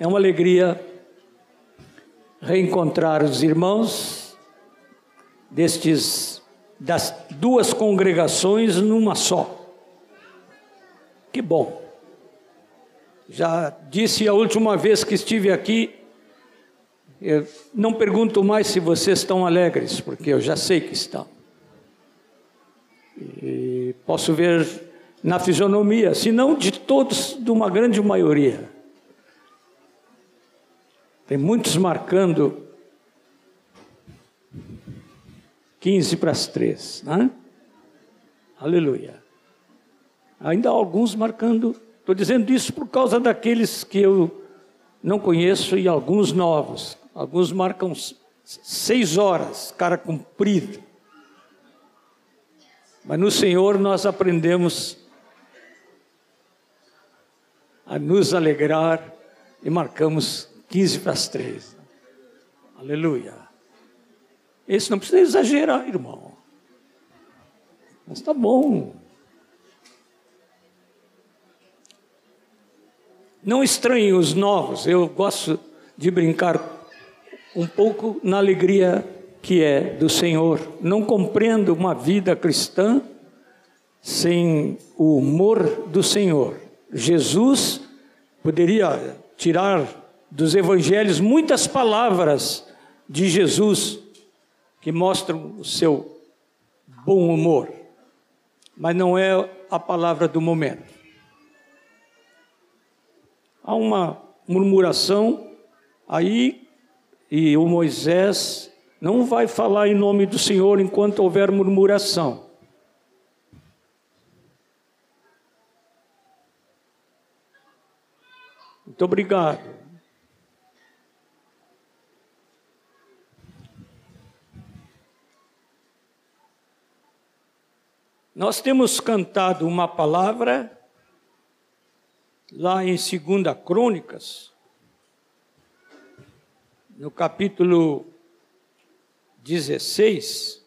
É uma alegria reencontrar os irmãos destes das duas congregações numa só. Que bom. Já disse a última vez que estive aqui, eu não pergunto mais se vocês estão alegres, porque eu já sei que estão. E posso ver na fisionomia, se não de todos, de uma grande maioria. Tem muitos marcando 15 para as 3, né? Aleluia. Ainda há alguns marcando, estou dizendo isso por causa daqueles que eu não conheço e alguns novos. Alguns marcam seis horas, cara comprido. Mas no Senhor nós aprendemos a nos alegrar e marcamos 15 para as 3. Aleluia. Esse não precisa exagerar, irmão. Mas está bom. Não estranhem os novos, eu gosto de brincar um pouco na alegria que é do Senhor. Não compreendo uma vida cristã sem o humor do Senhor. Jesus poderia tirar dos evangelhos muitas palavras de Jesus que mostram o seu bom humor, mas não é a palavra do momento. Há uma murmuração aí e o Moisés não vai falar em nome do Senhor enquanto houver murmuração. Muito obrigado. Nós temos cantado uma palavra lá em 2 Crônicas, no capítulo 16,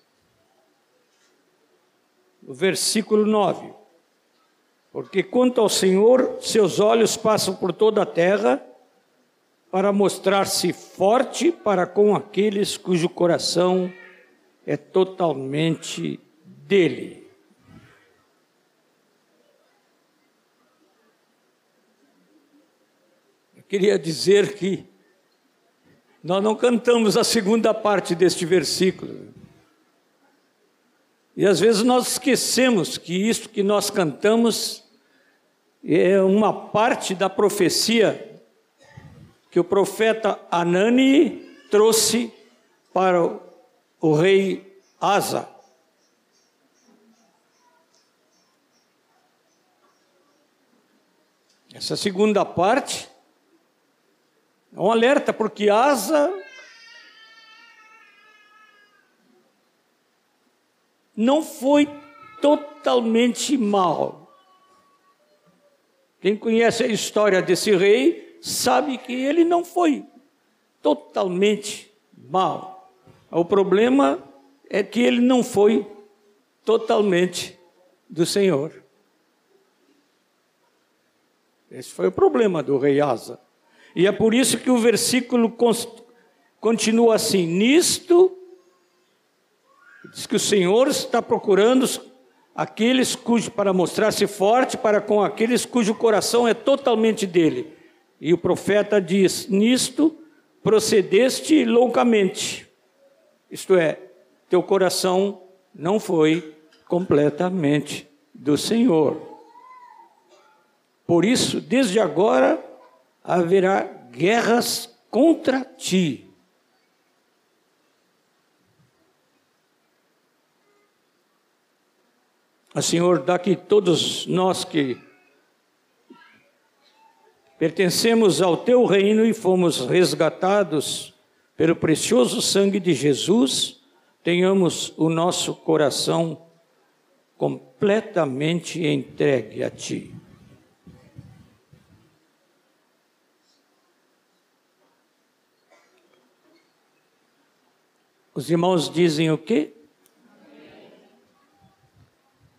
no versículo 9. Porque quanto ao Senhor, seus olhos passam por toda a terra para mostrar-se forte para com aqueles cujo coração é totalmente dele. Queria dizer que nós não cantamos a segunda parte deste versículo. E às vezes nós esquecemos que isso que nós cantamos é uma parte da profecia que o profeta Anani trouxe para o rei Asa. Essa segunda parte é um alerta, porque Asa não foi totalmente mal. Quem conhece a história desse rei sabe que ele não foi totalmente mal. O problema é que ele não foi totalmente do Senhor. Esse foi o problema do rei Asa. E é por isso que o versículo continua assim: Nisto, diz que o Senhor está procurando aqueles cujo para mostrar-se forte para com aqueles cujo coração é totalmente dele. E o profeta diz: Nisto procedeste loucamente. Isto é, teu coração não foi completamente do Senhor. Por isso, desde agora haverá guerras contra ti. A Senhor, dá que todos nós que pertencemos ao teu reino e fomos resgatados pelo precioso sangue de Jesus, tenhamos o nosso coração completamente entregue a ti. Os irmãos dizem o quê?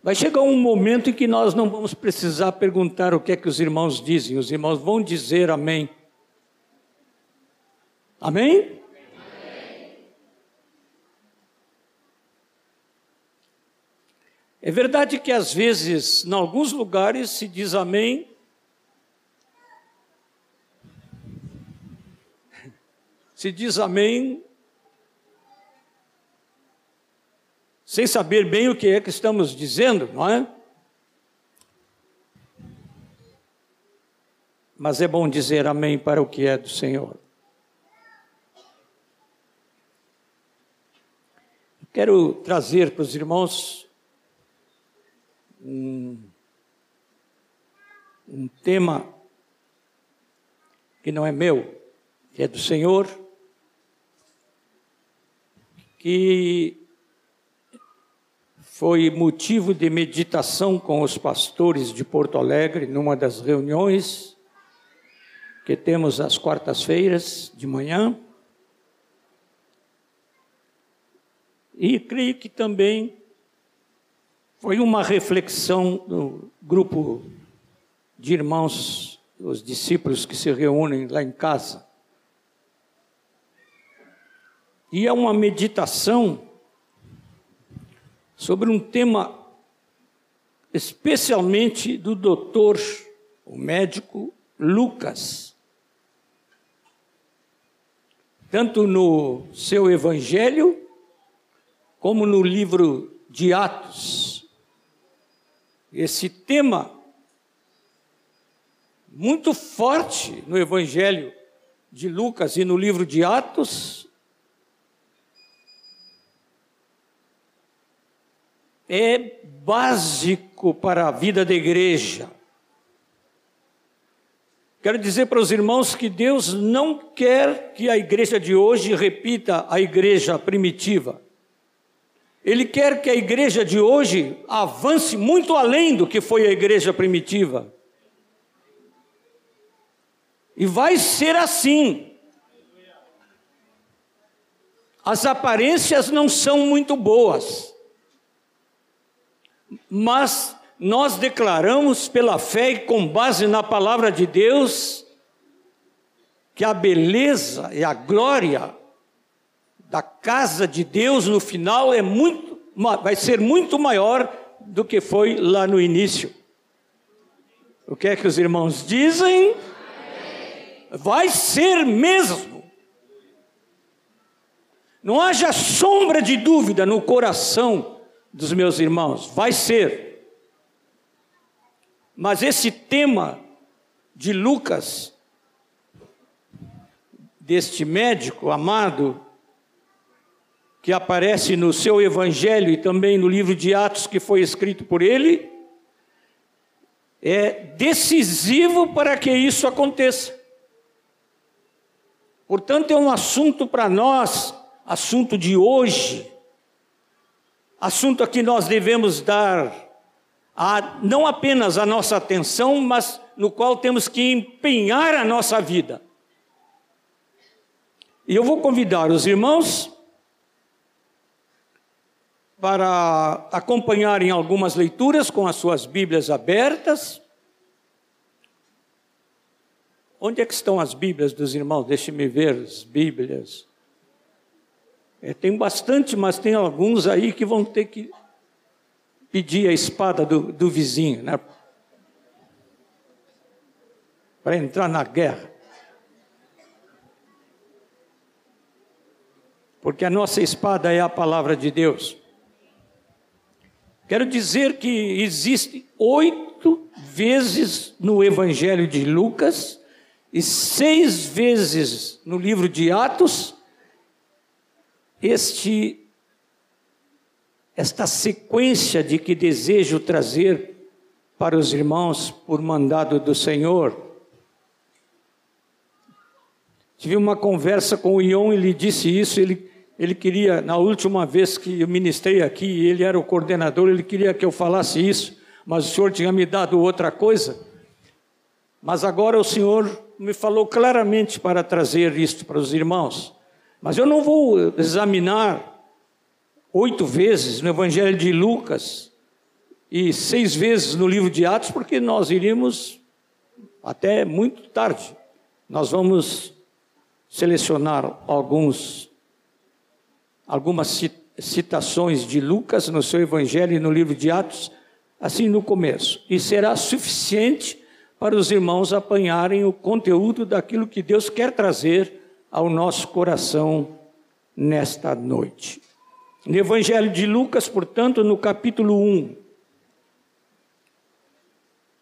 Vai chegar um momento em que nós não vamos precisar perguntar o que é que os irmãos dizem, os irmãos vão dizer amém. Amém? É verdade que às vezes, em alguns lugares, se diz amém. Se diz amém sem saber bem o que é que estamos dizendo, não é? Mas é bom dizer amém para o que é do Senhor. Quero trazer para os irmãos um, um tema que não é meu, que é do Senhor, que foi motivo de meditação com os pastores de Porto Alegre numa das reuniões que temos às quartas-feiras de manhã. E creio que também foi uma reflexão do grupo de irmãos, os discípulos que se reúnem lá em casa. E é uma meditação sobre um tema especialmente do doutor, o médico Lucas. Tanto no seu evangelho, como no livro de Atos. Esse tema muito forte no evangelho de Lucas e no livro de Atos é básico para a vida da igreja. Quero dizer para os irmãos que Deus não quer que a igreja de hoje repita a igreja primitiva. Ele quer que a igreja de hoje avance muito além do que foi a igreja primitiva. E vai ser assim. As aparências não são muito boas mas nós declaramos pela fé e com base na palavra de Deus que a beleza e a glória da casa de Deus no final é muito vai ser muito maior do que foi lá no início. O que é que os irmãos dizem? Vai ser mesmo. Não haja sombra de dúvida no coração dos meus irmãos, vai ser. Mas esse tema de Lucas, deste médico amado, que aparece no seu evangelho e também no livro de Atos que foi escrito por ele, é decisivo para que isso aconteça. Portanto, é um assunto para nós, assunto de hoje, assunto a que nós devemos dar a, não apenas a nossa atenção, mas no qual temos que empenhar a nossa vida. E eu vou convidar os irmãos para acompanharem algumas leituras com as suas Bíblias abertas. Onde é que estão as Bíblias dos irmãos? Deixe-me ver as Bíblias. É, tem bastante, mas tem alguns aí que vão ter que pedir a espada do, do vizinho, né? Para entrar na guerra. Porque a nossa espada é a palavra de Deus. Quero dizer que existe oito vezes no Evangelho de Lucas e seis vezes no livro de Atos este esta sequência de que desejo trazer para os irmãos por mandado do Senhor. Tive uma conversa com o Ion, ele disse isso, ele, ele queria, na última vez que eu ministrei aqui, ele era o coordenador, ele queria que eu falasse isso, mas o Senhor tinha me dado outra coisa. Mas agora o Senhor me falou claramente para trazer isto para os irmãos. Mas eu não vou examinar oito vezes no Evangelho de Lucas e seis vezes no livro de Atos, porque nós iríamos até muito tarde. Nós vamos selecionar alguns algumas citações de Lucas no seu evangelho e no livro de Atos, assim no começo, e será suficiente para os irmãos apanharem o conteúdo daquilo que Deus quer trazer ao nosso coração nesta noite. No Evangelho de Lucas, portanto, no capítulo 1.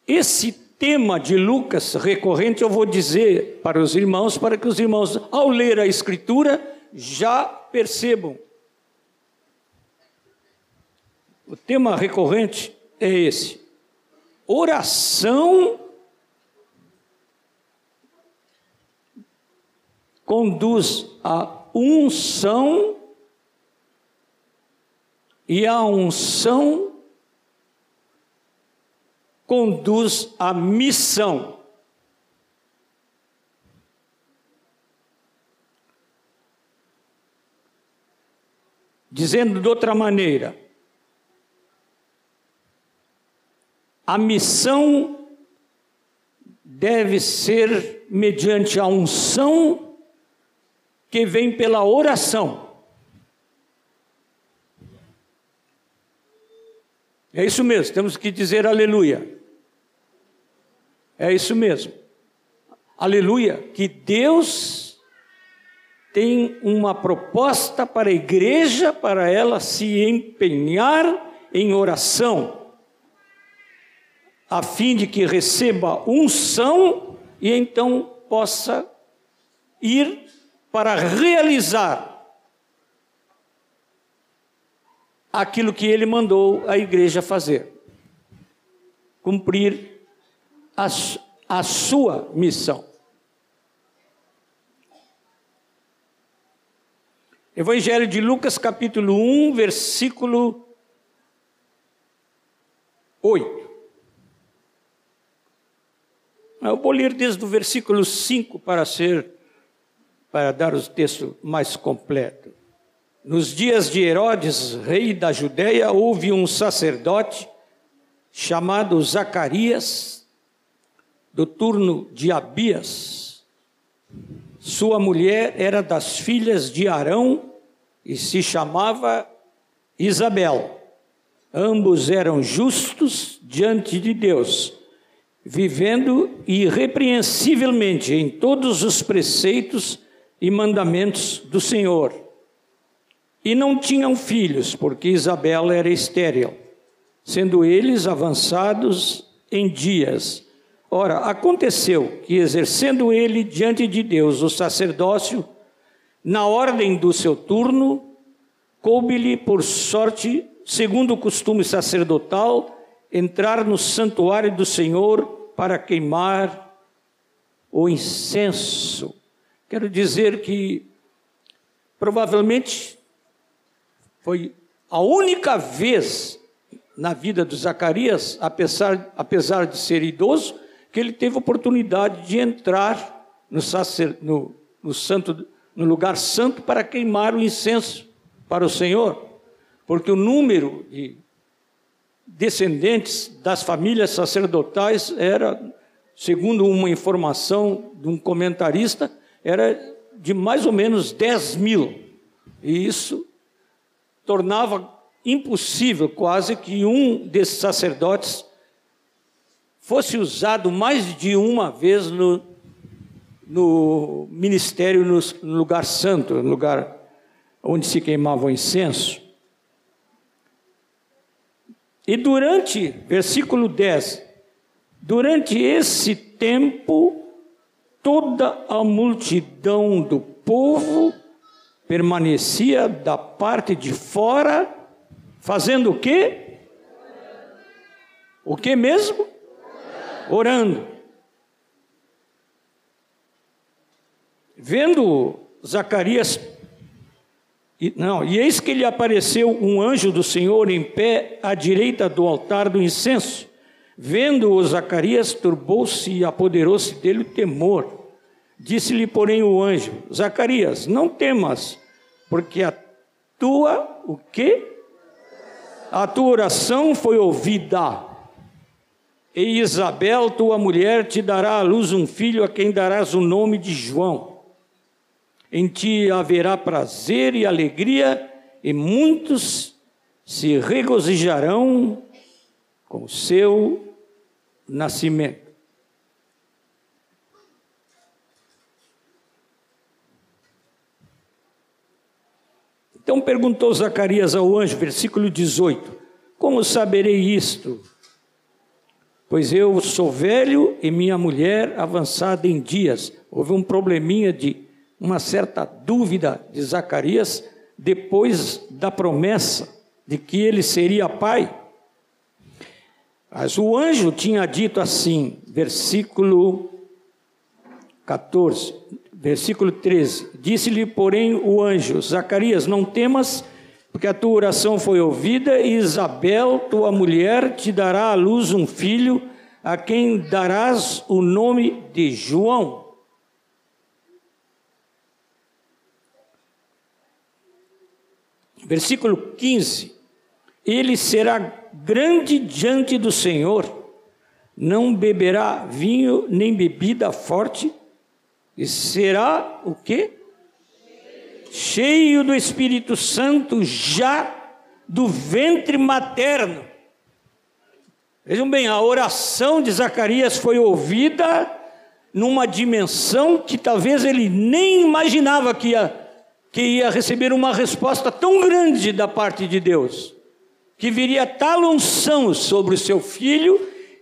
Esse tema de Lucas recorrente eu vou dizer para os irmãos, para que os irmãos, ao ler a Escritura, já percebam. O tema recorrente é esse: oração conduz à unção e a unção conduz à missão. Dizendo de outra maneira, a missão deve ser mediante a unção que vem pela oração. É isso mesmo, temos que dizer aleluia. É isso mesmo. Aleluia, que Deus tem uma proposta para a igreja, para ela se empenhar em oração, a fim de que receba unção e então possa ir para realizar aquilo que ele mandou a igreja fazer cumprir a, a sua missão. Evangelho de Lucas, capítulo 1, versículo 8. Eu vou ler desde o versículo 5 para ser para dar o texto mais completo. Nos dias de Herodes, rei da Judéia, houve um sacerdote chamado Zacarias, do turno de Abias. Sua mulher era das filhas de Arão e se chamava Isabel. Ambos eram justos diante de Deus, vivendo irrepreensivelmente em todos os preceitos e mandamentos do Senhor. E não tinham filhos, porque Isabel era estéril, sendo eles avançados em dias. Ora, aconteceu que, exercendo ele diante de Deus o sacerdócio, na ordem do seu turno, coube-lhe por sorte, segundo o costume sacerdotal, entrar no santuário do Senhor para queimar o incenso. Quero dizer que provavelmente foi a única vez na vida de Zacarias, apesar, apesar de ser idoso, que ele teve oportunidade de entrar no, sacer, no, no, santo, no lugar santo para queimar o incenso para o Senhor, porque o número de descendentes das famílias sacerdotais era, segundo uma informação de um comentarista, era de mais ou menos 10 mil. E isso tornava impossível quase que um desses sacerdotes fosse usado mais de uma vez no, no ministério, no, no lugar santo, no lugar onde se queimava o incenso. E durante, versículo 10, durante esse tempo, toda a multidão do povo permanecia da parte de fora, fazendo o quê? O que mesmo? Orando. Vendo Zacarias, não, e eis que lhe apareceu um anjo do Senhor em pé à direita do altar do incenso. Vendo-o, Zacarias turbou-se e apoderou-se dele o temor. Disse-lhe, porém, o anjo: Zacarias, não temas, porque a tua, o quê? A tua oração foi ouvida. E Isabel, tua mulher, te dará à luz um filho a quem darás o nome de João. em ti haverá prazer e alegria, e muitos se regozijarão com o seu nascimento. Então perguntou Zacarias ao anjo, versículo 18: Como saberei isto? Pois eu sou velho e minha mulher avançada em dias. Houve um probleminha de uma certa dúvida de Zacarias depois da promessa de que ele seria pai. Mas o anjo tinha dito assim, versículo 14: Versículo 13: Disse-lhe, porém, o anjo: Zacarias, não temas, porque a tua oração foi ouvida, e Isabel, tua mulher, te dará à luz um filho, a quem darás o nome de João. Versículo 15: Ele será grande diante do Senhor, não beberá vinho nem bebida forte e será o quê? Cheio do Espírito Santo já do ventre materno. Vejam bem, a oração de Zacarias foi ouvida numa dimensão que talvez ele nem imaginava que ia, que ia receber uma resposta tão grande da parte de Deus, que viria tal unção sobre o seu filho,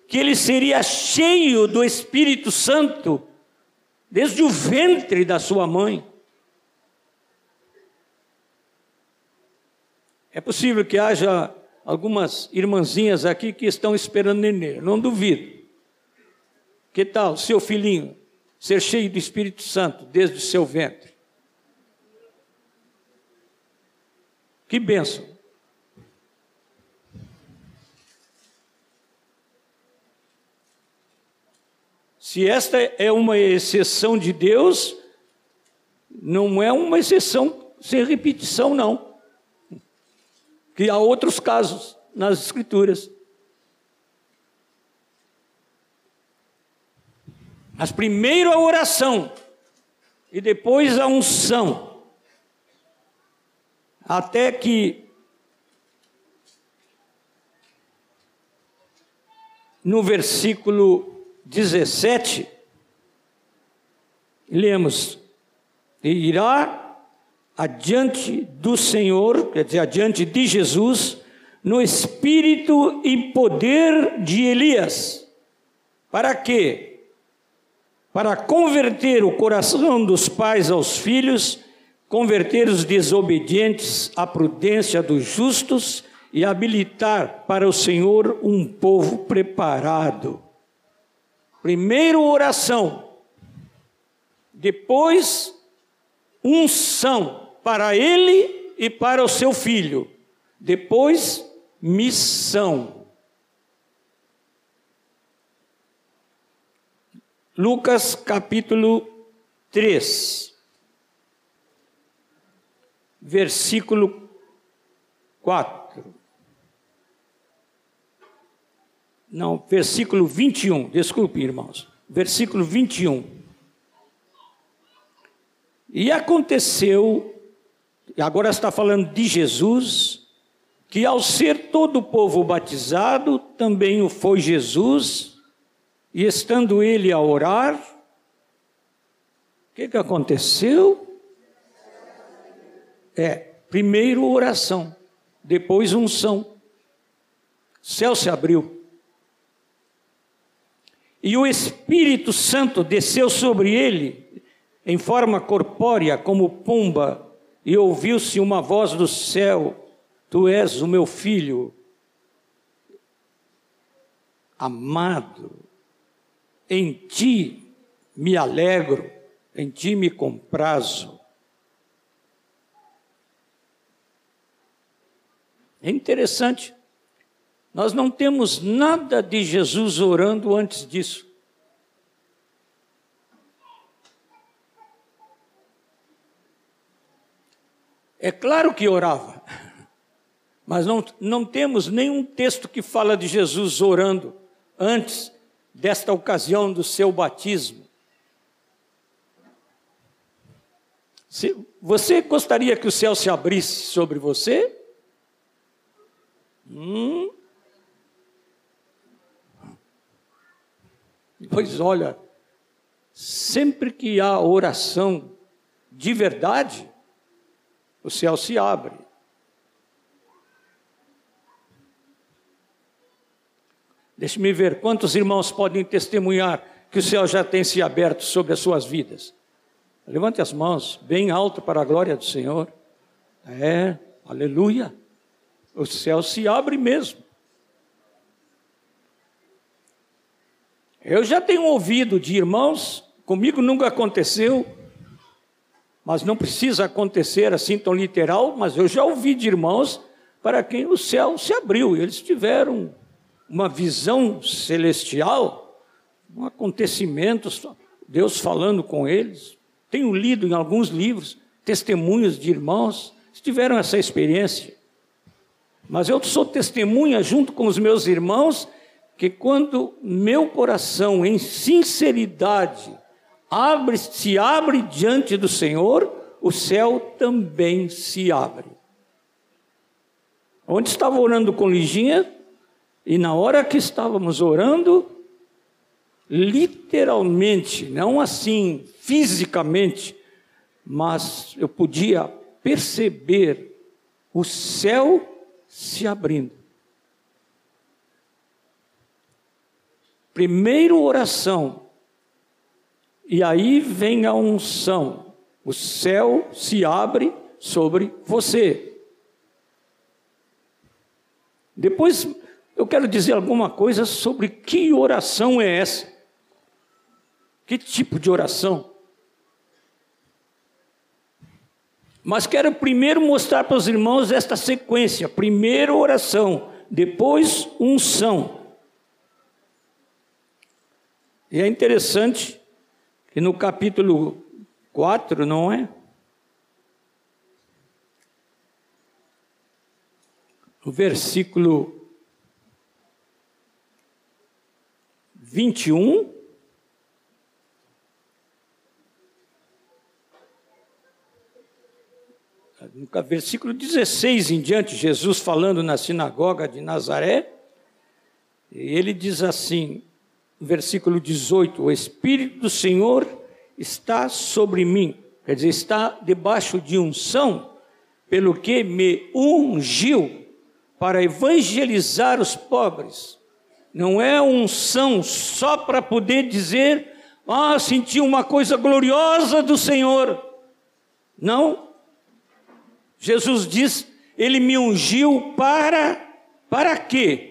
que ele seria cheio do Espírito Santo desde o ventre da sua mãe. É possível que haja algumas irmãzinhas aqui que estão esperando nenê, não duvido. Que tal seu filhinho ser cheio do Espírito Santo desde o seu ventre? Que bênção. Se esta é uma exceção de Deus, não é uma exceção sem repetição, não. Que há outros casos nas Escrituras. Mas primeiro a oração e depois a unção. Até que no versículo 17, lemos: irá adiante do Senhor, quer dizer, adiante de Jesus, no espírito e poder de Elias. Para quê? Para converter o coração dos pais aos filhos, converter os desobedientes à prudência dos justos e habilitar para o Senhor um povo preparado. Primeiro oração, depois unção para ele e para o seu filho, depois missão. Lucas capítulo 3, versículo 4. Não, versículo 21, desculpe, irmãos. Versículo 21. E aconteceu, agora está falando de Jesus, que ao ser todo o povo batizado, também o foi Jesus, e estando ele a orar, o que, que aconteceu? É, primeiro oração, depois unção. Céu se abriu. E o Espírito Santo desceu sobre ele em forma corpórea, como pomba, e ouviu-se uma voz do céu: Tu és o meu filho amado, em ti me alegro, em ti me comprazo. É interessante. Nós não temos nada de Jesus orando antes disso. É claro que orava, mas não, não temos nenhum texto que fala de Jesus orando antes desta ocasião do seu batismo. Se, você gostaria que o céu se abrisse sobre você? Hum. Pois olha, sempre que há oração de verdade, o céu se abre. Deixe-me ver quantos irmãos podem testemunhar que o céu já tem se aberto sobre as suas vidas. Levante as mãos bem alto para a glória do Senhor. É, aleluia. O céu se abre mesmo. Eu já tenho ouvido de irmãos, comigo nunca aconteceu, mas não precisa acontecer assim tão literal, mas eu já ouvi de irmãos para quem o céu se abriu, eles tiveram uma visão celestial, um acontecimento, Deus falando com eles. Tenho lido em alguns livros testemunhos de irmãos que tiveram essa experiência. Mas eu sou testemunha junto com os meus irmãos que quando meu coração em sinceridade abre, se abre diante do Senhor, o céu também se abre. Onde estava orando com Liginha, e na hora que estávamos orando, literalmente, não assim fisicamente, mas eu podia perceber o céu se abrindo. Primeiro oração, e aí vem a unção. O céu se abre sobre você. Depois eu quero dizer alguma coisa sobre que oração é essa. Que tipo de oração? Mas quero primeiro mostrar para os irmãos esta sequência: primeiro oração, depois unção. E é interessante que no capítulo 4, não é? No versículo 21. No versículo 16 em diante, Jesus falando na sinagoga de Nazaré, ele diz assim: versículo 18: O Espírito do Senhor está sobre mim, quer dizer, está debaixo de unção, pelo que me ungiu para evangelizar os pobres. Não é unção só para poder dizer, ah, senti uma coisa gloriosa do Senhor. Não. Jesus diz, ele me ungiu para para quê?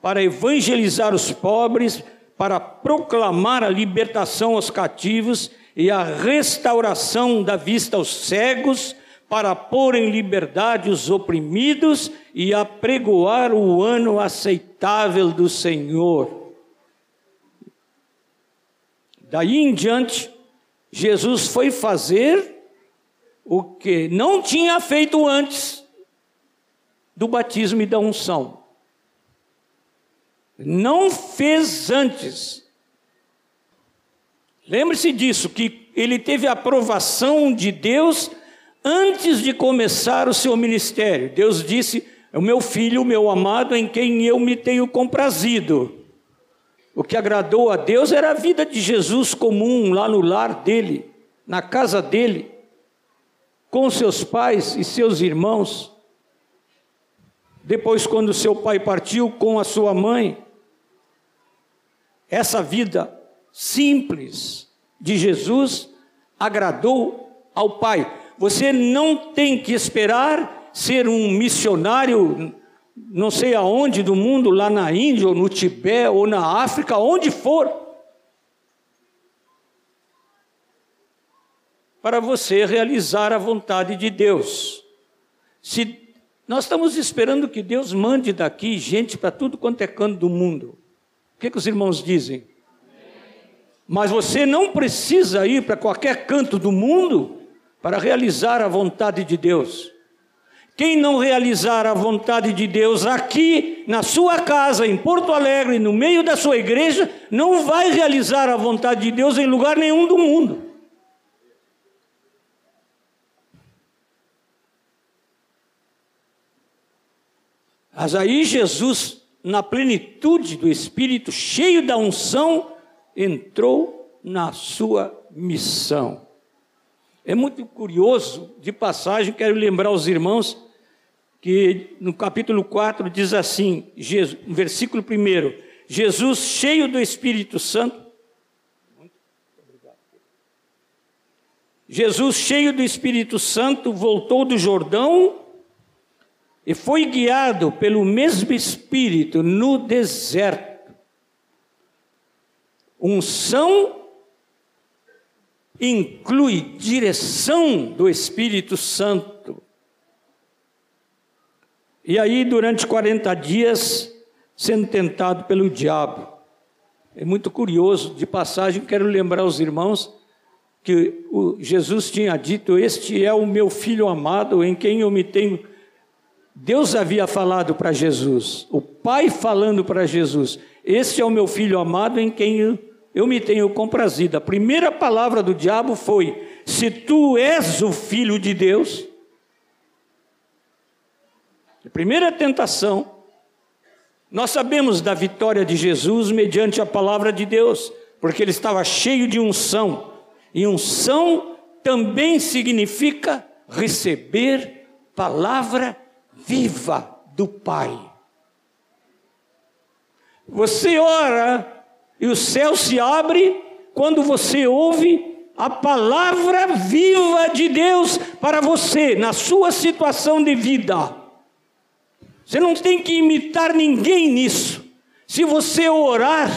Para evangelizar os pobres, para proclamar a libertação aos cativos e a restauração da vista aos cegos, para pôr em liberdade os oprimidos e apregoar o ano aceitável do Senhor. Daí em diante, Jesus foi fazer o que não tinha feito antes do batismo e da unção não fez antes. Lembre-se disso, que ele teve a aprovação de Deus antes de começar o seu ministério. Deus disse: É o meu filho, o meu amado, em quem eu me tenho comprazido. O que agradou a Deus era a vida de Jesus comum lá no lar dele, na casa dele, com seus pais e seus irmãos. Depois, quando seu pai partiu com a sua mãe, essa vida simples de Jesus agradou ao Pai. Você não tem que esperar ser um missionário, não sei aonde do mundo, lá na Índia, ou no Tibete, ou na África, onde for, para você realizar a vontade de Deus. Se nós estamos esperando que Deus mande daqui gente para tudo quanto é canto do mundo. O que, que os irmãos dizem? Mas você não precisa ir para qualquer canto do mundo para realizar a vontade de Deus. Quem não realizar a vontade de Deus aqui, na sua casa, em Porto Alegre, no meio da sua igreja, não vai realizar a vontade de Deus em lugar nenhum do mundo. Mas aí Jesus na plenitude do Espírito, cheio da unção, entrou na sua missão. É muito curioso, de passagem, quero lembrar aos irmãos que no capítulo 4 diz assim, Jesus, versículo 1, Jesus cheio do Espírito Santo, Jesus, cheio do Espírito Santo, voltou do Jordão e foi guiado pelo mesmo Espírito no deserto. Unção inclui direção do Espírito Santo. E aí, durante 40 dias, sendo tentado pelo diabo. É muito curioso, de passagem, quero lembrar aos irmãos que Jesus tinha dito: Este é o meu filho amado, em quem eu me tenho. Deus havia falado para Jesus, o Pai falando para Jesus: Este é o meu filho amado, em quem eu, me tenho comprazido. A primeira palavra do diabo foi: Se tu és o filho de Deus. A primeira tentação. Nós sabemos da vitória de Jesus mediante a palavra de Deus, porque ele estava cheio de unção. E unção também significa receber palavra viva do Pai. Você ora e o céu se abre quando você ouve a palavra viva de Deus para você, na sua situação de vida. Você não tem que imitar ninguém nisso. Se você orar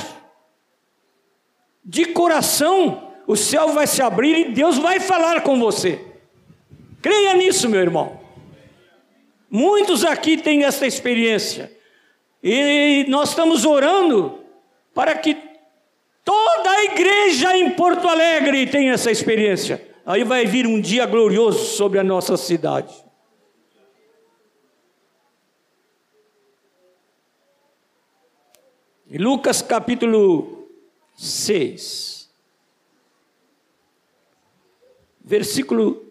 de coração, o céu vai se abrir e Deus vai falar com você. Creia nisso, meu irmão. Muitos aqui têm essa experiência. E nós estamos orando para que toda a igreja em Porto Alegre tenha essa experiência. Aí vai vir um dia glorioso sobre a nossa cidade. Lucas capítulo 6. versículo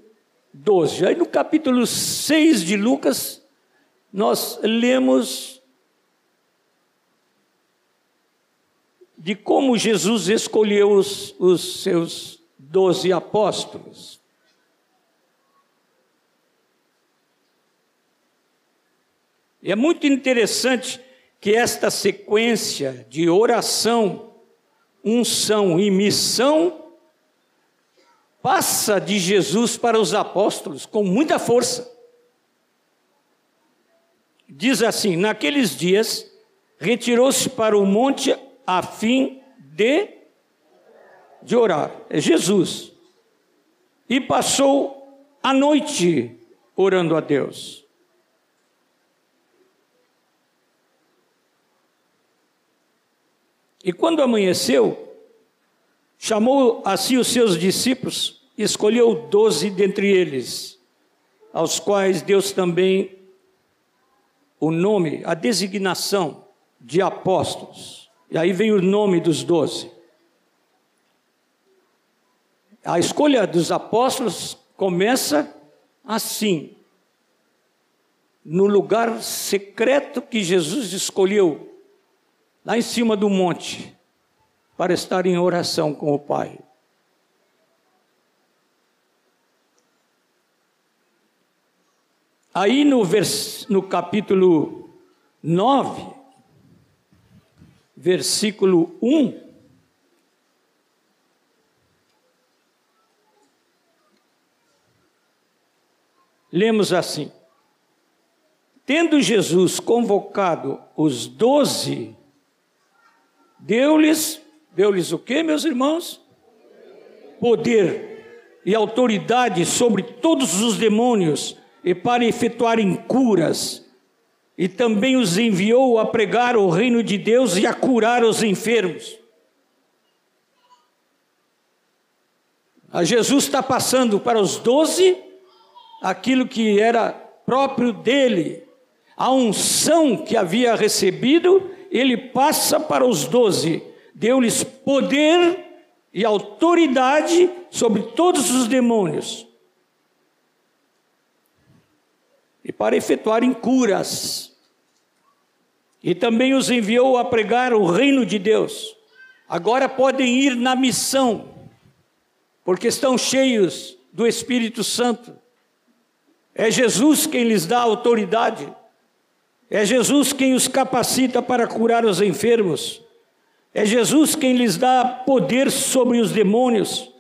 12. Aí no capítulo 6 de Lucas, nós lemos de como Jesus escolheu os, os seus doze apóstolos. É muito interessante que esta sequência de oração, unção e missão passa de Jesus para os apóstolos com muita força. Diz assim: naqueles dias, retirou-se para o monte a fim de, de orar. É Jesus. E passou a noite orando a Deus. E quando amanheceu, Chamou assim os seus discípulos e escolheu doze dentre eles, aos quais Deus também o nome, a designação de apóstolos. E aí vem o nome dos doze. A escolha dos apóstolos começa assim, no lugar secreto que Jesus escolheu, lá em cima do monte para estar em oração com o Pai. Aí no, vers, no capítulo 9, versículo 1, lemos assim: Tendo Jesus convocado os doze, deu-lhes Deu-lhes o que, meus irmãos? Poder e autoridade sobre todos os demônios e para efetuarem curas. E também os enviou a pregar o reino de Deus e a curar os enfermos. A Jesus está passando para os doze aquilo que era próprio dele, a unção que havia recebido, ele passa para os doze deu-lhes poder e autoridade sobre todos os demônios. E para efetuarem curas. e também os enviou a pregar o reino de Deus. Agora podem ir na missão, porque estão cheios do Espírito Santo. É Jesus quem lhes dá autoridade. É Jesus quem os capacita para curar os enfermos. É Jesus quem lhes dá poder sobre os demônios.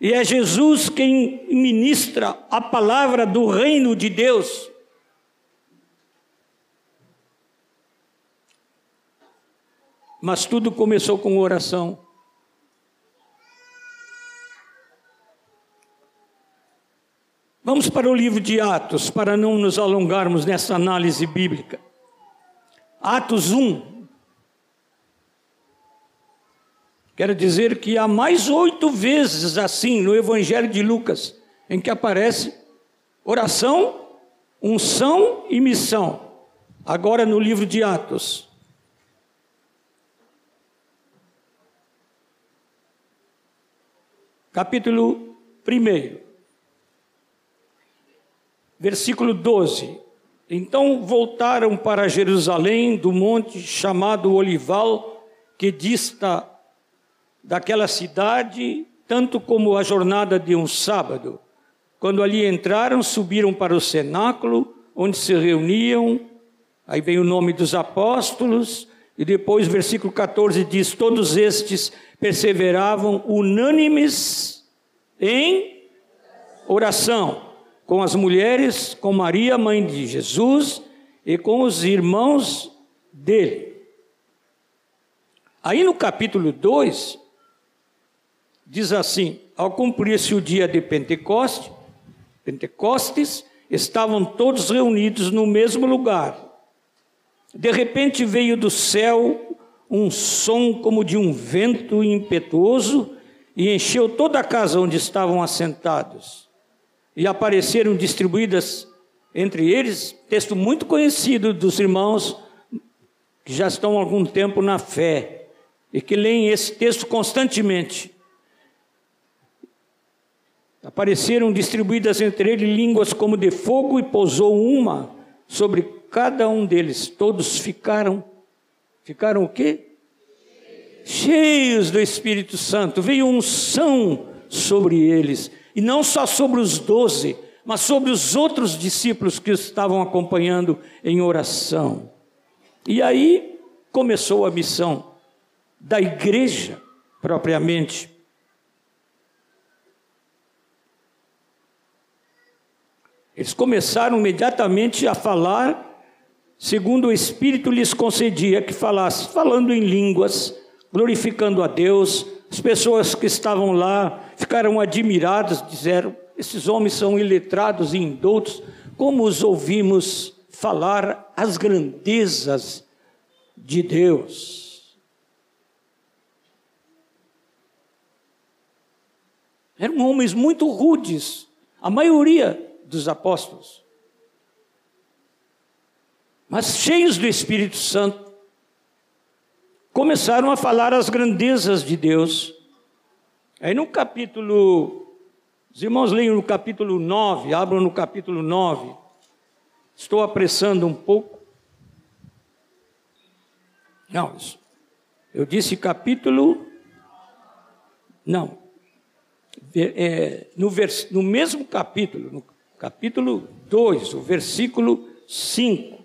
E é Jesus quem ministra a palavra do reino de Deus. Mas tudo começou com oração. Vamos para o livro de Atos, para não nos alongarmos nessa análise bíblica. Atos 1. Quero dizer que há mais oito vezes assim no Evangelho de Lucas, em que aparece oração, unção e missão. Agora no livro de Atos. Capítulo 1 versículo 12. Então voltaram para Jerusalém do monte chamado Olival, que dista daquela cidade, tanto como a jornada de um sábado. Quando ali entraram, subiram para o cenáculo, onde se reuniam, aí vem o nome dos apóstolos, e depois, versículo 14 diz: Todos estes perseveravam unânimes em oração com as mulheres, com Maria, mãe de Jesus, e com os irmãos dele. Aí no capítulo 2, diz assim: Ao cumprir-se o dia de Pentecoste, Pentecostes, estavam todos reunidos no mesmo lugar. De repente veio do céu um som como de um vento impetuoso e encheu toda a casa onde estavam assentados e apareceram distribuídas entre eles, texto muito conhecido dos irmãos que já estão há algum tempo na fé e que leem esse texto constantemente. Apareceram distribuídas entre eles línguas como de fogo e pousou uma sobre cada um deles. Todos ficaram ficaram o quê? Cheios do Espírito Santo. Veio unção sobre eles e não só sobre os doze, mas sobre os outros discípulos que estavam acompanhando em oração. E aí começou a missão da igreja propriamente. Eles começaram imediatamente a falar, segundo o Espírito lhes concedia que falasse, falando em línguas, glorificando a Deus. As pessoas que estavam lá ficaram admirados, disseram: esses homens são iletrados e indoutos, como os ouvimos falar as grandezas de Deus. Eram homens muito rudes, a maioria dos apóstolos, mas cheios do Espírito Santo, começaram a falar as grandezas de Deus Aí no capítulo, os irmãos leiam no capítulo 9, abram no capítulo 9. Estou apressando um pouco. Não, eu disse capítulo. Não. É, no, vers, no mesmo capítulo, no capítulo 2, o versículo 5.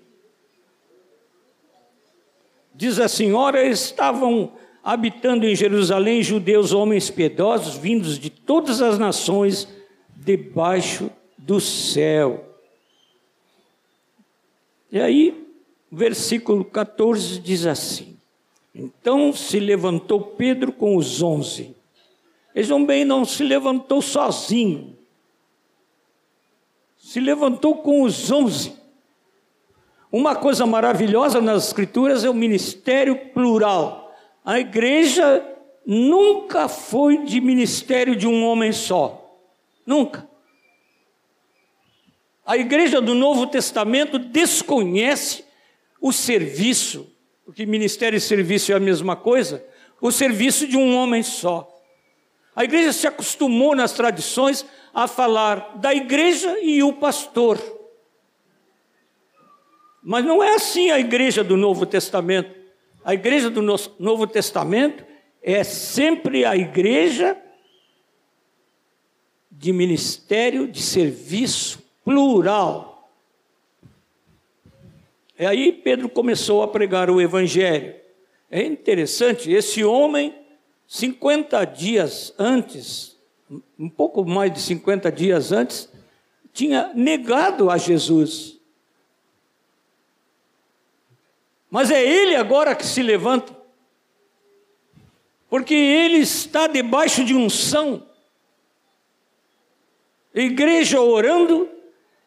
Diz assim: Ora, estavam habitando em Jerusalém judeus, homens piedosos, vindos de todas as nações debaixo do céu. E aí, versículo 14 diz assim: Então se levantou Pedro com os onze. Vejam bem, não se levantou sozinho, se levantou com os onze. Uma coisa maravilhosa nas Escrituras é o ministério plural. A igreja nunca foi de ministério de um homem só. Nunca. A igreja do Novo Testamento desconhece o serviço, porque ministério e serviço é a mesma coisa, o serviço de um homem só. A igreja se acostumou nas tradições a falar da igreja e o pastor. Mas não é assim a igreja do Novo Testamento. A igreja do Novo Testamento é sempre a igreja de ministério, de serviço plural. E aí Pedro começou a pregar o evangelho. É interessante, esse homem, 50 dias antes, um pouco mais de 50 dias antes, tinha negado a Jesus. Mas é ele agora que se levanta, porque ele está debaixo de unção. Igreja orando,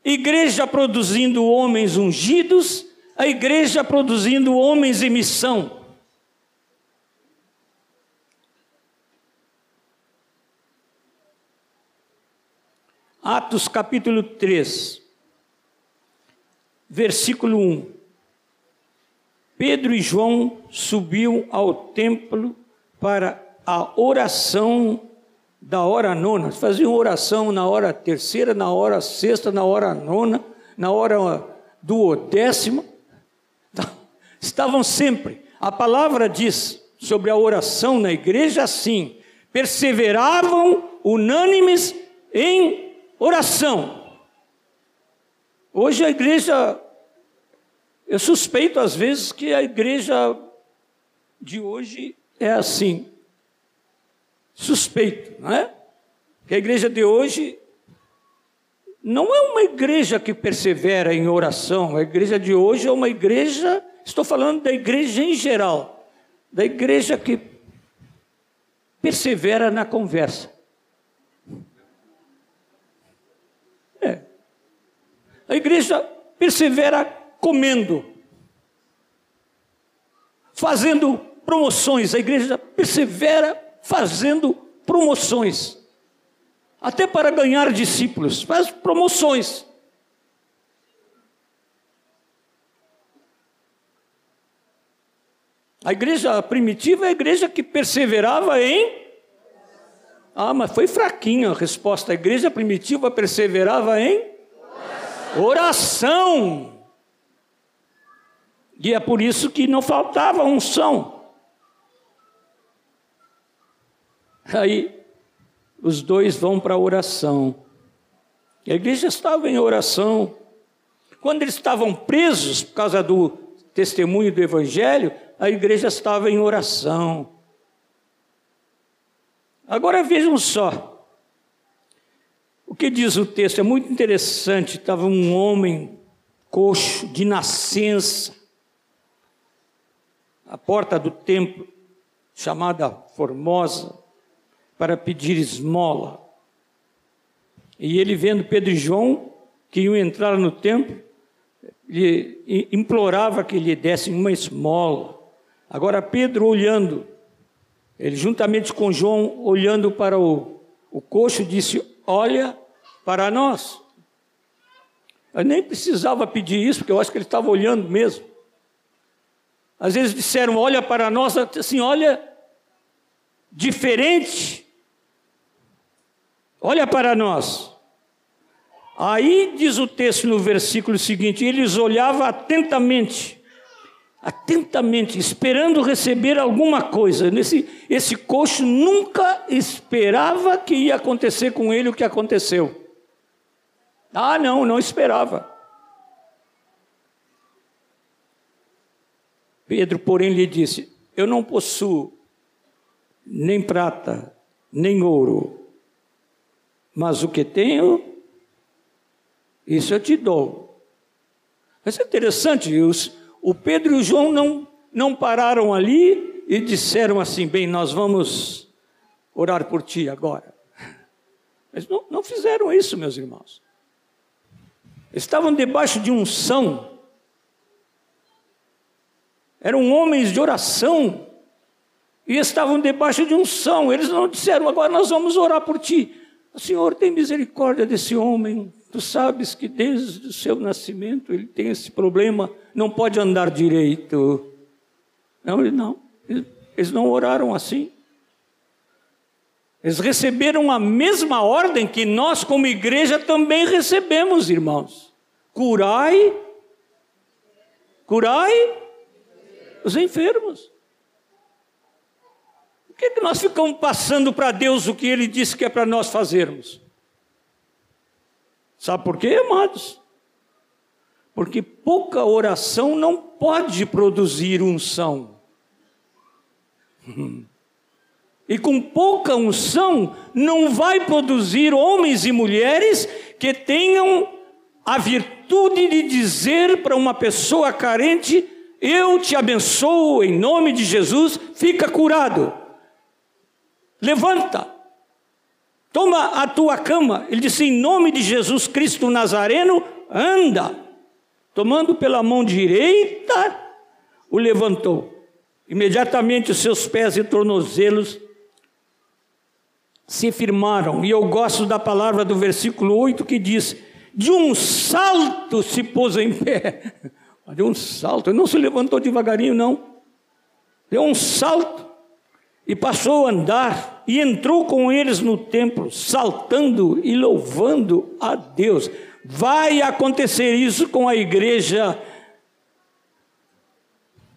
igreja produzindo homens ungidos, a igreja produzindo homens em missão. Atos capítulo 3, versículo 1. Pedro e João subiam ao templo para a oração da hora nona. Faziam oração na hora terceira, na hora sexta, na hora nona, na hora duodécima. Estavam sempre. A palavra diz sobre a oração na igreja assim: perseveravam unânimes em Oração. Hoje a igreja, eu suspeito às vezes que a igreja de hoje é assim. Suspeito, não é? Que a igreja de hoje não é uma igreja que persevera em oração. A igreja de hoje é uma igreja, estou falando da igreja em geral, da igreja que persevera na conversa. A igreja persevera comendo, fazendo promoções. A igreja persevera fazendo promoções, até para ganhar discípulos, faz promoções. A igreja primitiva é a igreja que perseverava em. Ah, mas foi fraquinha a resposta. A igreja primitiva perseverava em Oração. E é por isso que não faltava unção. Aí os dois vão para a oração. A igreja estava em oração. Quando eles estavam presos por causa do testemunho do evangelho, a igreja estava em oração. Agora vejam só. Que diz o texto é muito interessante. Estava um homem coxo, de nascença, à porta do templo, chamada Formosa, para pedir esmola. E ele, vendo Pedro e João, que iam entrar no templo, lhe implorava que lhe dessem uma esmola. Agora, Pedro, olhando, ele juntamente com João, olhando para o, o coxo, disse: olha para nós. Eu nem precisava pedir isso, porque eu acho que ele estava olhando mesmo. Às vezes disseram, olha para nós, assim, olha, diferente. Olha para nós. Aí diz o texto no versículo seguinte: eles olhavam atentamente atentamente, esperando receber alguma coisa. Nesse, esse coxo nunca esperava que ia acontecer com ele o que aconteceu. Ah, não, não esperava. Pedro, porém, lhe disse: Eu não possuo nem prata, nem ouro, mas o que tenho, isso eu te dou. Mas é interessante, os, o Pedro e o João não, não pararam ali e disseram assim: bem, nós vamos orar por ti agora. Mas não, não fizeram isso, meus irmãos. Estavam debaixo de unção. Eram homens de oração. E estavam debaixo de unção. Eles não disseram, agora nós vamos orar por ti. Senhor tem misericórdia desse homem. Tu sabes que desde o seu nascimento ele tem esse problema, não pode andar direito. Não, não. Eles não oraram assim. Eles receberam a mesma ordem que nós, como igreja, também recebemos, irmãos. Curai curai os enfermos. Por que, que nós ficamos passando para Deus o que Ele disse que é para nós fazermos? Sabe por quê, amados? Porque pouca oração não pode produzir unção. E com pouca unção, não vai produzir homens e mulheres que tenham a virtude de dizer para uma pessoa carente: Eu te abençoo em nome de Jesus, fica curado. Levanta, toma a tua cama. Ele disse: Em nome de Jesus Cristo Nazareno, anda. Tomando pela mão direita, o levantou. Imediatamente os seus pés e tornozelos se firmaram. E eu gosto da palavra do versículo 8 que diz: De um salto se pôs em pé. Deu um salto, ele não se levantou devagarinho, não. Deu um salto e passou a andar e entrou com eles no templo, saltando e louvando a Deus. Vai acontecer isso com a igreja.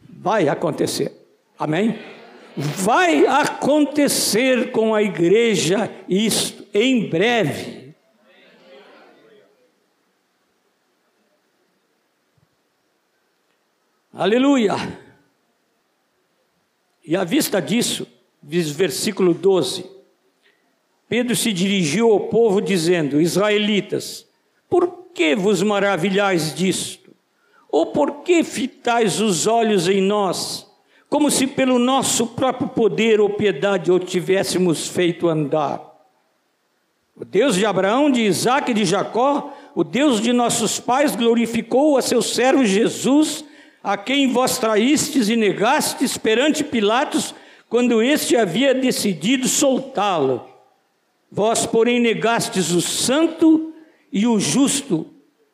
Vai acontecer. Amém? Vai acontecer com a igreja isto em breve. Aleluia. E à vista disso, diz versículo 12, Pedro se dirigiu ao povo dizendo: Israelitas, por que vos maravilhais disto? Ou por que fitais os olhos em nós? como se pelo nosso próprio poder ou piedade o tivéssemos feito andar. O Deus de Abraão, de Isaac e de Jacó, o Deus de nossos pais, glorificou a seu servo Jesus, a quem vós traístes e negastes perante Pilatos, quando este havia decidido soltá-lo. Vós, porém, negastes o santo e o justo,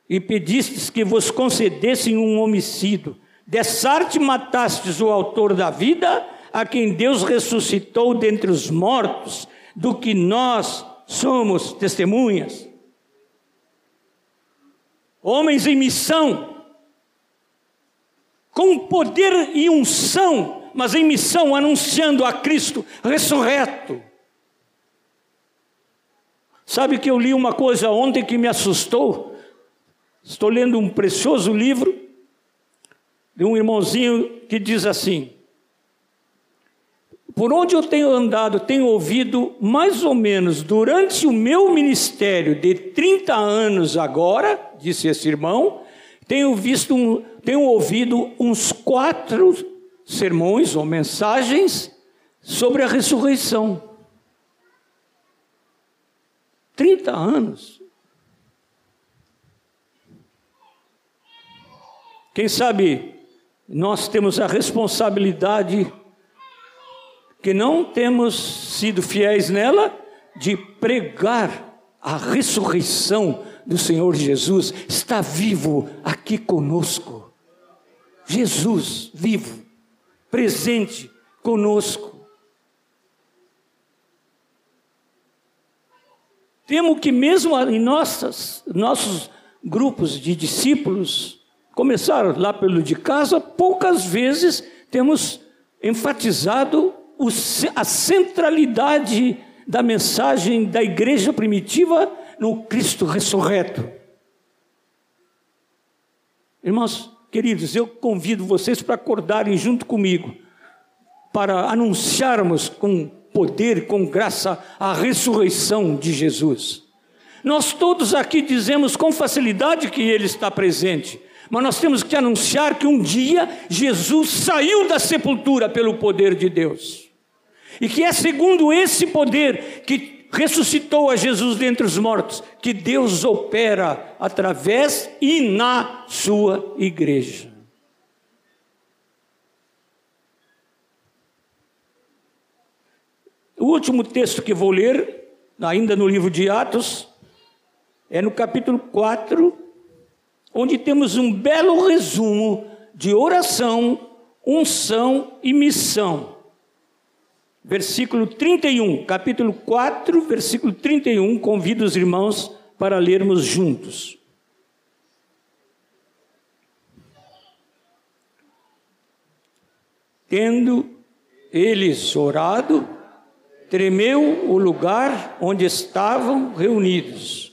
e pedistes que vos concedessem um homicídio. Dessarte matastes o autor da vida, a quem Deus ressuscitou dentre os mortos, do que nós somos testemunhas. Homens em missão, com poder e unção, mas em missão anunciando a Cristo ressurreto. Sabe que eu li uma coisa ontem que me assustou? Estou lendo um precioso livro de um irmãozinho que diz assim: Por onde eu tenho andado, tenho ouvido mais ou menos durante o meu ministério de 30 anos agora, disse esse irmão, tenho visto um, tenho ouvido uns quatro sermões ou mensagens sobre a ressurreição. 30 anos. Quem sabe nós temos a responsabilidade, que não temos sido fiéis nela, de pregar a ressurreição do Senhor Jesus. Está vivo aqui conosco. Jesus vivo, presente conosco. Temos que, mesmo em nossas, nossos grupos de discípulos, começar lá pelo de casa, poucas vezes temos enfatizado a centralidade da mensagem da igreja primitiva no Cristo ressurreto. Irmãos queridos, eu convido vocês para acordarem junto comigo, para anunciarmos com poder, com graça, a ressurreição de Jesus. Nós todos aqui dizemos com facilidade que Ele está presente, mas nós temos que anunciar que um dia Jesus saiu da sepultura pelo poder de Deus. E que é segundo esse poder que ressuscitou a Jesus dentre os mortos que Deus opera através e na sua igreja. O último texto que vou ler, ainda no livro de Atos, é no capítulo 4, onde temos um belo resumo de oração, unção e missão. Versículo 31, capítulo 4, versículo 31, convido os irmãos para lermos juntos. Tendo eles orado, tremeu o lugar onde estavam reunidos.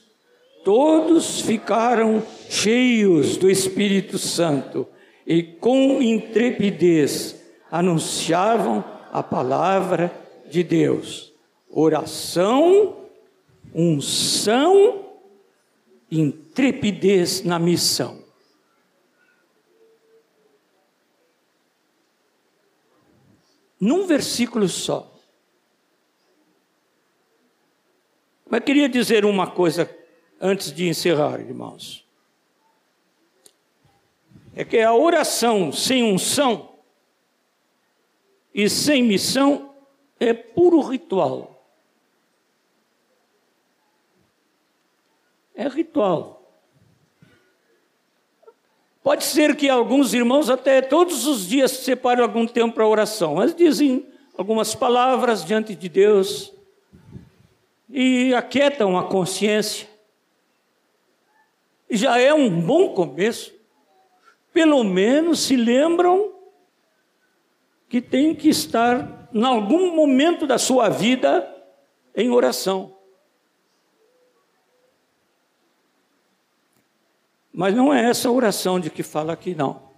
Todos ficaram cheios do Espírito Santo e com intrepidez anunciavam a palavra de Deus. Oração, unção, intrepidez na missão. Num versículo só. Mas queria dizer uma coisa antes de encerrar, irmãos. É que a oração sem unção e sem missão é puro ritual. É ritual. Pode ser que alguns irmãos até todos os dias separem algum tempo para oração, mas dizem algumas palavras diante de Deus, e aquietam a consciência. Já é um bom começo. Pelo menos se lembram que tem que estar, em algum momento da sua vida, em oração. Mas não é essa oração de que fala aqui, não.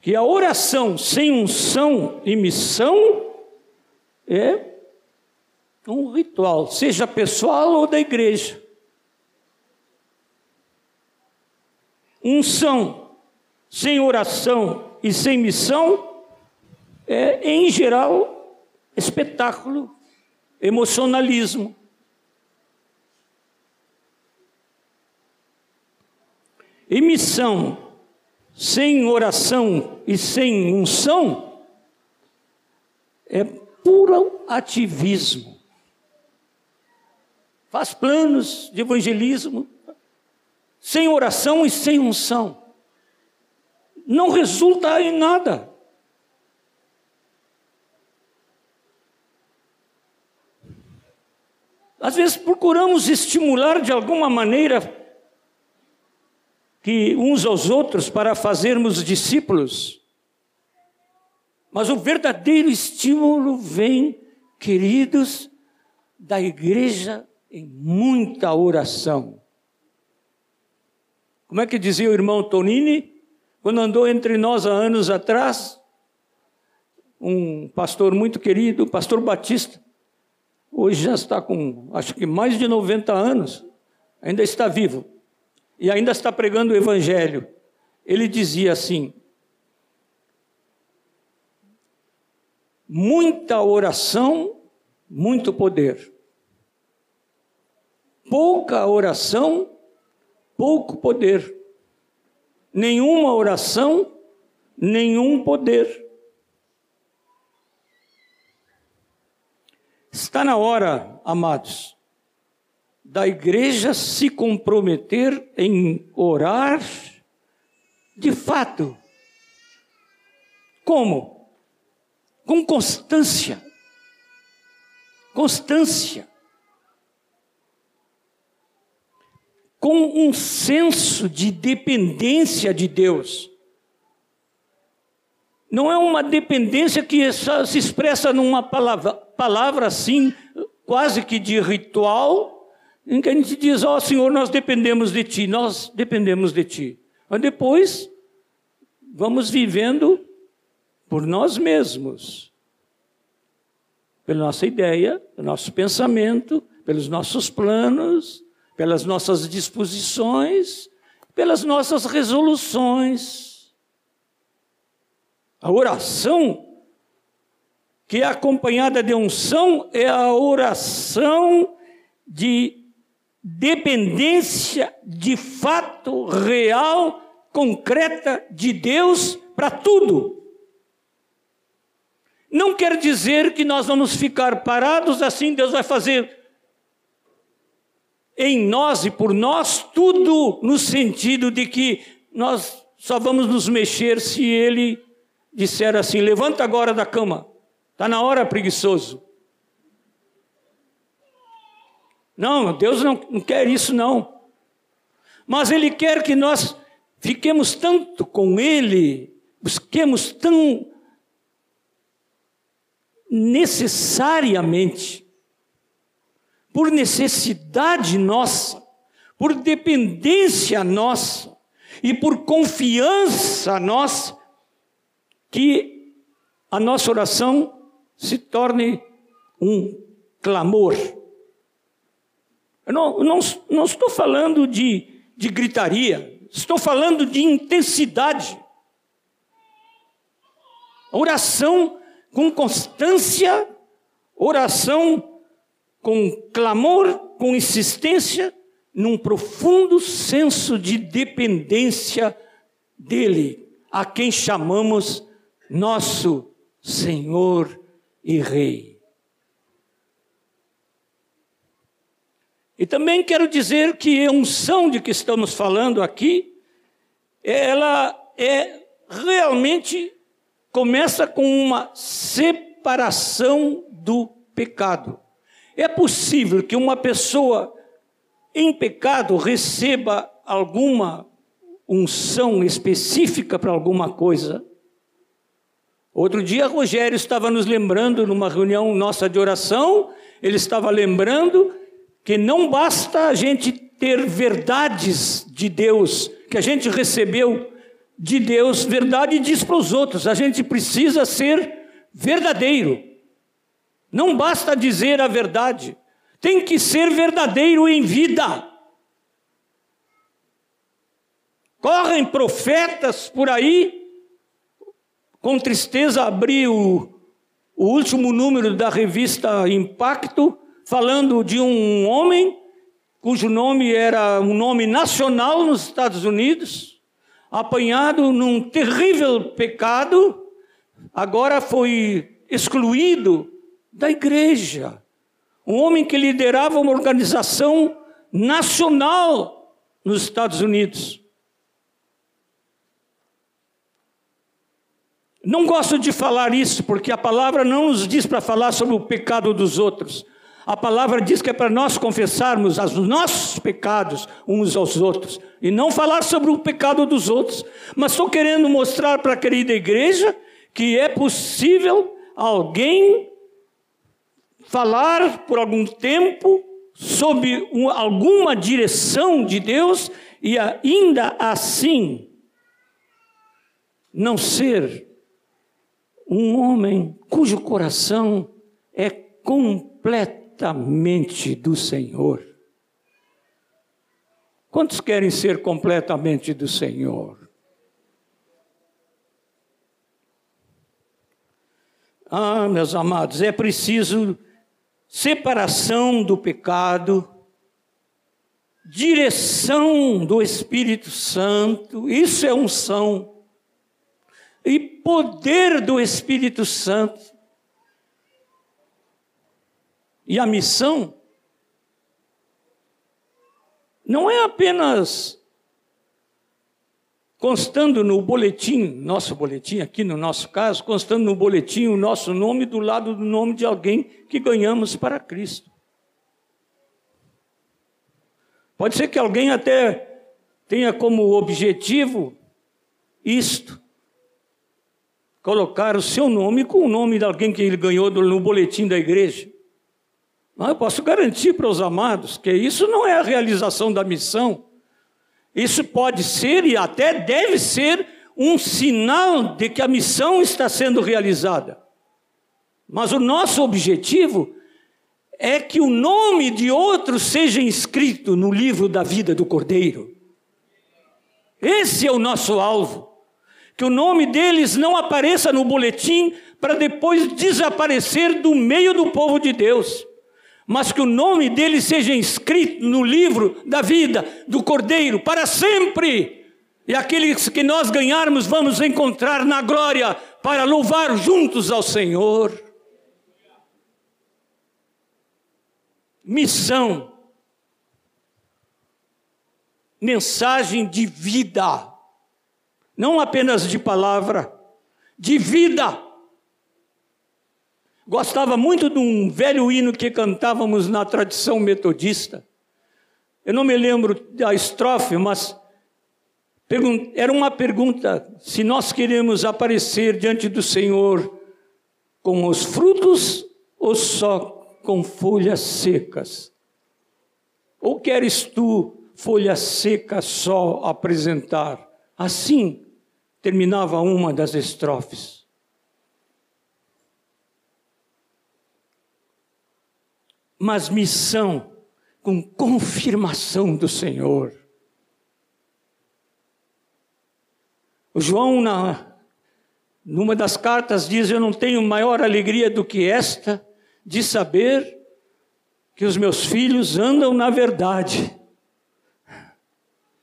que a oração sem unção e missão é um ritual, seja pessoal ou da igreja. Unção sem oração e sem missão é, em geral, espetáculo, emocionalismo. E missão sem oração e sem unção, é puro ativismo. Faz planos de evangelismo, sem oração e sem unção. Não resulta em nada. Às vezes procuramos estimular de alguma maneira que uns aos outros para fazermos discípulos. Mas o verdadeiro estímulo vem, queridos, da igreja em muita oração. Como é que dizia o irmão Tonini, quando andou entre nós há anos atrás? Um pastor muito querido, o pastor Batista, hoje já está com, acho que mais de 90 anos, ainda está vivo e ainda está pregando o Evangelho. Ele dizia assim: muita oração, muito poder. Pouca oração, pouco poder. Nenhuma oração, nenhum poder. Está na hora, amados, da igreja se comprometer em orar de fato. Como? Com constância. Constância. Com um senso de dependência de Deus. Não é uma dependência que se expressa numa palavra, palavra assim, quase que de ritual, em que a gente diz: Ó oh, Senhor, nós dependemos de Ti, nós dependemos de Ti. Mas depois, vamos vivendo por nós mesmos, pela nossa ideia, pelo nosso pensamento, pelos nossos planos, pelas nossas disposições, pelas nossas resoluções. A oração que é acompanhada de unção é a oração de dependência de fato real, concreta de Deus para tudo. Não quer dizer que nós vamos ficar parados assim, Deus vai fazer em nós e por nós tudo no sentido de que nós só vamos nos mexer se Ele disser assim: levanta agora da cama, está na hora preguiçoso. Não, Deus não, não quer isso, não. Mas Ele quer que nós fiquemos tanto com Ele, busquemos tão necessariamente, por necessidade nossa, por dependência nossa e por confiança nossa, que a nossa oração se torne um clamor. Eu não, não, não estou falando de, de gritaria, estou falando de intensidade. Oração com constância, oração com clamor, com insistência, num profundo senso de dependência dele, a quem chamamos nosso Senhor e Rei. E também quero dizer que a unção de que estamos falando aqui, ela é realmente começa com uma separação do pecado. É possível que uma pessoa em pecado receba alguma unção específica para alguma coisa. Outro dia, Rogério estava nos lembrando, numa reunião nossa de oração, ele estava lembrando que não basta a gente ter verdades de Deus, que a gente recebeu de Deus, verdade diz para os outros, a gente precisa ser verdadeiro. Não basta dizer a verdade, tem que ser verdadeiro em vida. Correm profetas por aí, com tristeza abri o, o último número da revista Impacto, falando de um homem cujo nome era um nome nacional nos Estados Unidos, apanhado num terrível pecado, agora foi excluído da igreja. Um homem que liderava uma organização nacional nos Estados Unidos. Não gosto de falar isso, porque a palavra não nos diz para falar sobre o pecado dos outros. A palavra diz que é para nós confessarmos os nossos pecados uns aos outros e não falar sobre o pecado dos outros. Mas estou querendo mostrar para a querida igreja que é possível alguém falar por algum tempo sob alguma direção de Deus e ainda assim não ser um homem cujo coração é completamente do Senhor. Quantos querem ser completamente do Senhor? Ah, meus amados, é preciso separação do pecado, direção do Espírito Santo, isso é unção, e poder do Espírito Santo. E a missão não é apenas constando no boletim, nosso boletim aqui no nosso caso, constando no boletim o nosso nome do lado do nome de alguém que ganhamos para Cristo. Pode ser que alguém até tenha como objetivo isto, colocar o seu nome com o nome de alguém que ele ganhou no boletim da igreja. Mas eu posso garantir para os amados que isso não é a realização da missão. Isso pode ser e até deve ser um sinal de que a missão está sendo realizada. Mas o nosso objetivo é que o nome de outros seja inscrito no livro da vida do Cordeiro. Esse é o nosso alvo. Que o nome deles não apareça no boletim para depois desaparecer do meio do povo de Deus mas que o nome dele seja inscrito no livro da vida do Cordeiro para sempre. E aqueles que nós ganharmos vamos encontrar na glória para louvar juntos ao Senhor. Missão. Mensagem de vida. Não apenas de palavra, de vida. Gostava muito de um velho hino que cantávamos na tradição metodista. Eu não me lembro da estrofe, mas Era uma pergunta: se nós queremos aparecer diante do Senhor com os frutos ou só com folhas secas? Ou queres tu folha seca só apresentar? Assim terminava uma das estrofes. Mas missão com confirmação do Senhor. O João, na, numa das cartas, diz: Eu não tenho maior alegria do que esta, de saber que os meus filhos andam na verdade.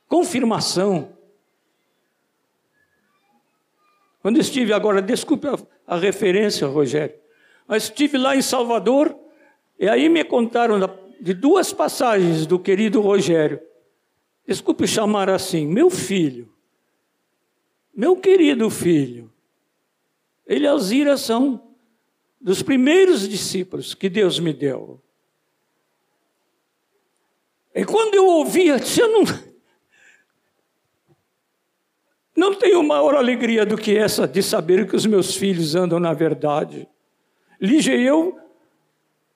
Confirmação. Quando estive agora, desculpe a, a referência, Rogério, mas estive lá em Salvador, e aí me contaram de duas passagens do querido Rogério. Desculpe chamar assim, meu filho meu querido filho, ele e Alzira são dos primeiros discípulos que Deus me deu. E quando eu ouvia, eu não, não tenho maior alegria do que essa de saber que os meus filhos andam na verdade. Lígia e eu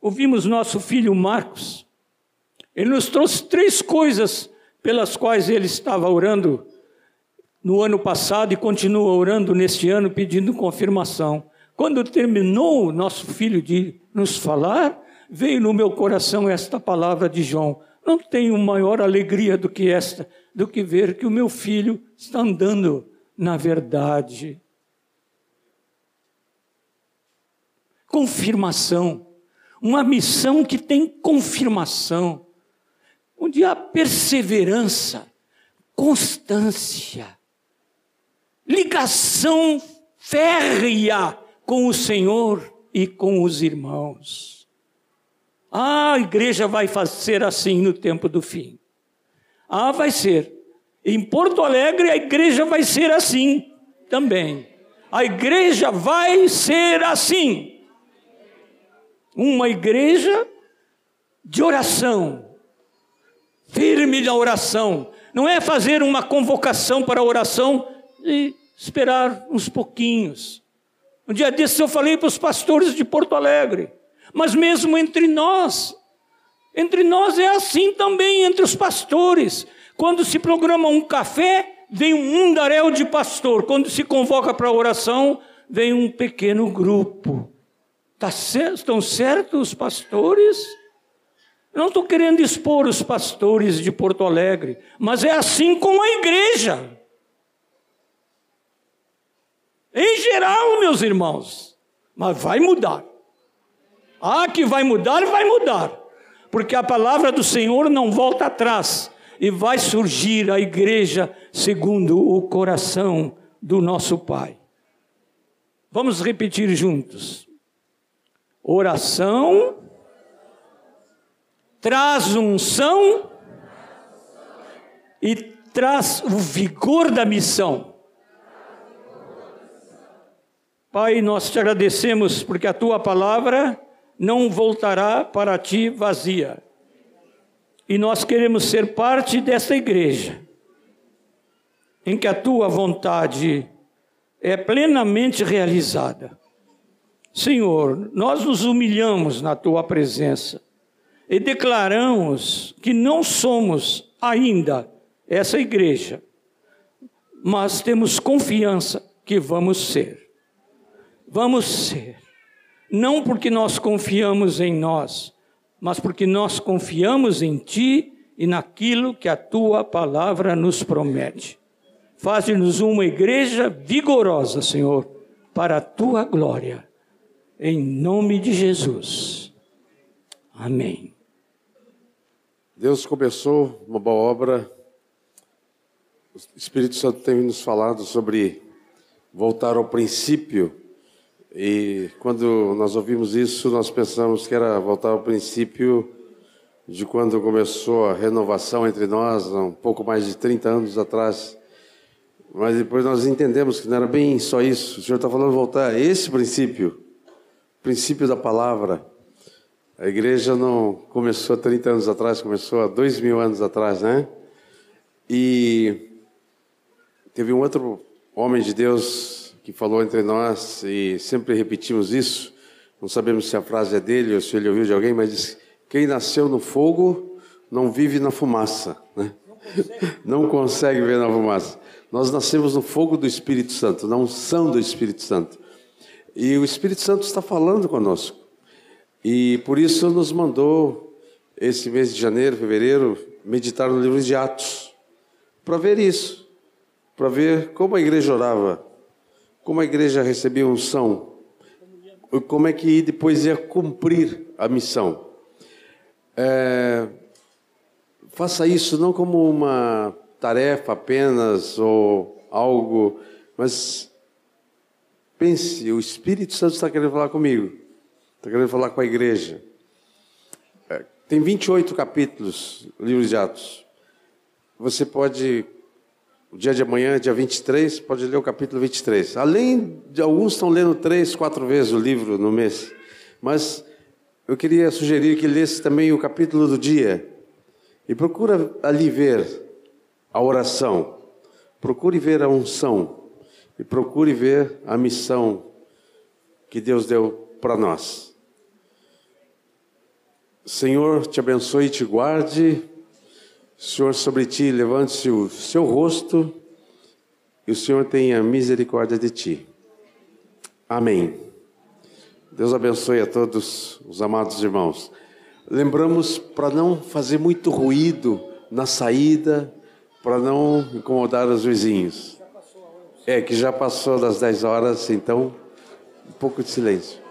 ouvimos nosso filho Marcos. Ele nos trouxe três coisas pelas quais ele estava orando no ano passado e continua orando neste ano pedindo confirmação. Quando terminou nosso filho de nos falar, veio no meu coração esta palavra de João: Não tenho maior alegria do que esta, do que ver que o meu filho está andando na verdade. Confirmação, uma missão que tem confirmação, onde há perseverança, constância, ligação férrea com o Senhor e com os irmãos. Ah, a igreja vai ser assim no tempo do fim. Ah, vai ser. Em Porto Alegre, a igreja vai ser assim também. A igreja vai ser assim. Uma igreja de oração, firme na oração. Não é fazer uma convocação para a oração e esperar uns pouquinhos. Um dia desse eu falei para os pastores de Porto Alegre, mas mesmo entre nós, entre nós é assim também, entre os pastores. Quando se programa um café, vem um mundaréu de pastor. Quando se convoca para a oração, vem um pequeno grupo. Tá? Estão certos os pastores? não estou querendo expor os pastores de Porto Alegre, mas é assim com a igreja. Em geral, meus irmãos. Mas vai mudar. Ah, que vai mudar, vai mudar. Porque a palavra do Senhor não volta atrás. E vai surgir a igreja segundo o coração do nosso Pai. Vamos repetir juntos. Oração traz unção e traz o vigor da missão. Pai, nós te agradecemos porque a tua palavra não voltará para ti vazia. E nós queremos ser parte dessa igreja, em que a tua vontade é plenamente realizada. Senhor, nós nos humilhamos na tua presença e declaramos que não somos ainda essa igreja, mas temos confiança que vamos ser vamos ser. Não porque nós confiamos em nós, mas porque nós confiamos em Ti e naquilo que a Tua palavra nos promete. Faz-nos uma igreja vigorosa, Senhor, para a Tua glória. Em nome de Jesus. Amém. Deus começou uma boa obra. O Espírito Santo tem nos falado sobre voltar ao princípio e quando nós ouvimos isso, nós pensamos que era voltar ao princípio de quando começou a renovação entre nós, um pouco mais de 30 anos atrás. Mas depois nós entendemos que não era bem só isso. O Senhor está falando voltar a esse princípio, princípio da palavra. A igreja não começou há 30 anos atrás, começou há dois mil anos atrás, né? E teve um outro homem de Deus que falou entre nós e sempre repetimos isso. Não sabemos se a frase é dele ou se ele ouviu de alguém, mas diz: quem nasceu no fogo não vive na fumaça, né? Não consegue ver na fumaça. Nós nascemos no fogo do Espírito Santo, na unção do Espírito Santo. E o Espírito Santo está falando conosco. E por isso nos mandou, esse mês de janeiro, fevereiro, meditar no livro de Atos, para ver isso, para ver como a igreja orava, como a igreja recebia unção, como é que depois ia cumprir a missão. É, faça isso não como uma tarefa apenas ou algo, mas pense, o Espírito Santo está querendo falar comigo, está querendo falar com a igreja. É, tem 28 capítulos, livros de Atos. Você pode, o dia de amanhã, dia 23, pode ler o capítulo 23. Além de alguns estão lendo três, quatro vezes o livro no mês, mas eu queria sugerir que lesse também o capítulo do dia e procura ali ver a oração, procure ver a unção e procure ver a missão que Deus deu para nós. Senhor, te abençoe e te guarde. Senhor, sobre ti levante-se o seu rosto e o Senhor tenha misericórdia de ti. Amém. Deus abençoe a todos os amados irmãos. Lembramos para não fazer muito ruído na saída, para não incomodar os vizinhos. É, que já passou das 10 horas, então um pouco de silêncio.